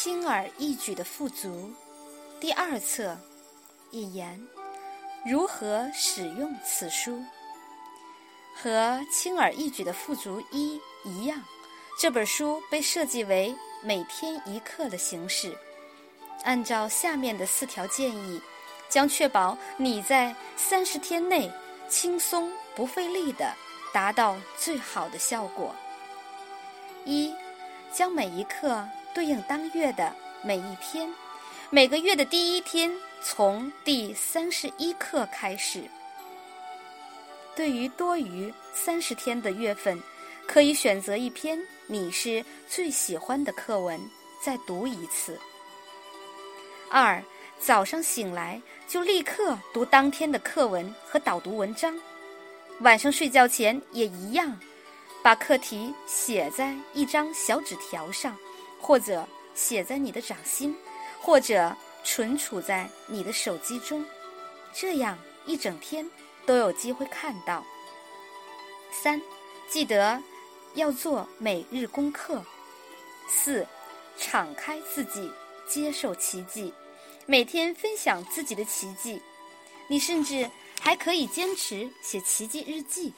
轻而易举的富足，第二册，一言，如何使用此书？和轻而易举的富足一一样，这本书被设计为每天一课的形式，按照下面的四条建议，将确保你在三十天内轻松不费力的达到最好的效果。一，将每一课对应当月的每一天，每个月的第一天从第三十一课开始。对于多于三十天的月份，可以选择一篇你是最喜欢的课文，再读一次。二，早上醒来就立刻读当天的课文和导读文章，晚上睡觉前也一样。把课题写在一张小纸条上，或者写在你的掌心，或者存储在你的手机中，这样一整天都有机会看到。三，记得要做每日功课。四，敞开自己，接受奇迹，每天分享自己的奇迹。你甚至还可以坚持写奇迹日记。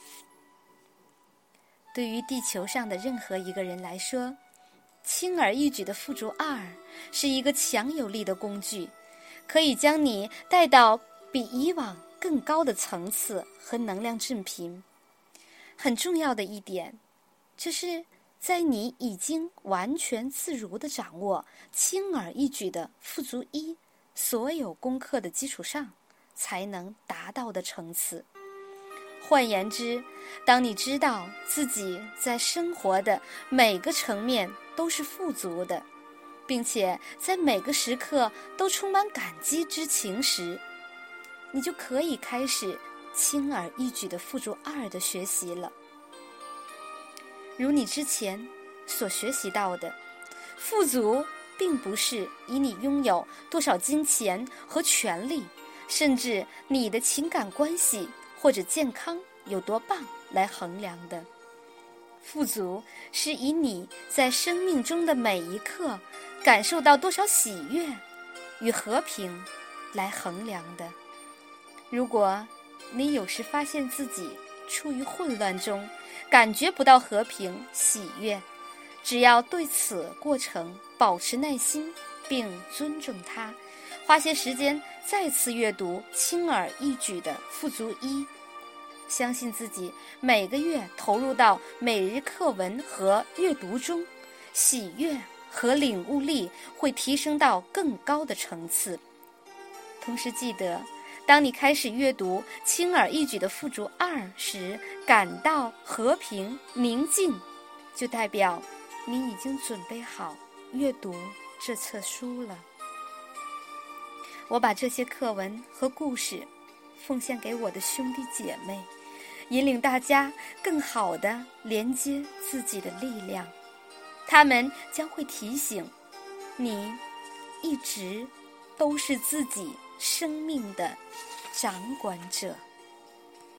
对于地球上的任何一个人来说，轻而易举的富足二是一个强有力的工具，可以将你带到比以往更高的层次和能量振频。很重要的一点，就是在你已经完全自如的掌握轻而易举的富足一所有功课的基础上，才能达到的层次。换言之，当你知道自己在生活的每个层面都是富足的，并且在每个时刻都充满感激之情时，你就可以开始轻而易举的付诸二的学习了。如你之前所学习到的，富足并不是以你拥有多少金钱和权利，甚至你的情感关系。或者健康有多棒来衡量的，富足是以你在生命中的每一刻感受到多少喜悦与和平来衡量的。如果你有时发现自己处于混乱中，感觉不到和平喜悦，只要对此过程保持耐心并尊重它。花些时间再次阅读，轻而易举的富足一，相信自己每个月投入到每日课文和阅读中，喜悦和领悟力会提升到更高的层次。同时记得，当你开始阅读轻而易举的富足二时，感到和平宁静，就代表你已经准备好阅读这册书了。我把这些课文和故事奉献给我的兄弟姐妹，引领大家更好的连接自己的力量。他们将会提醒你，一直都是自己生命的掌管者。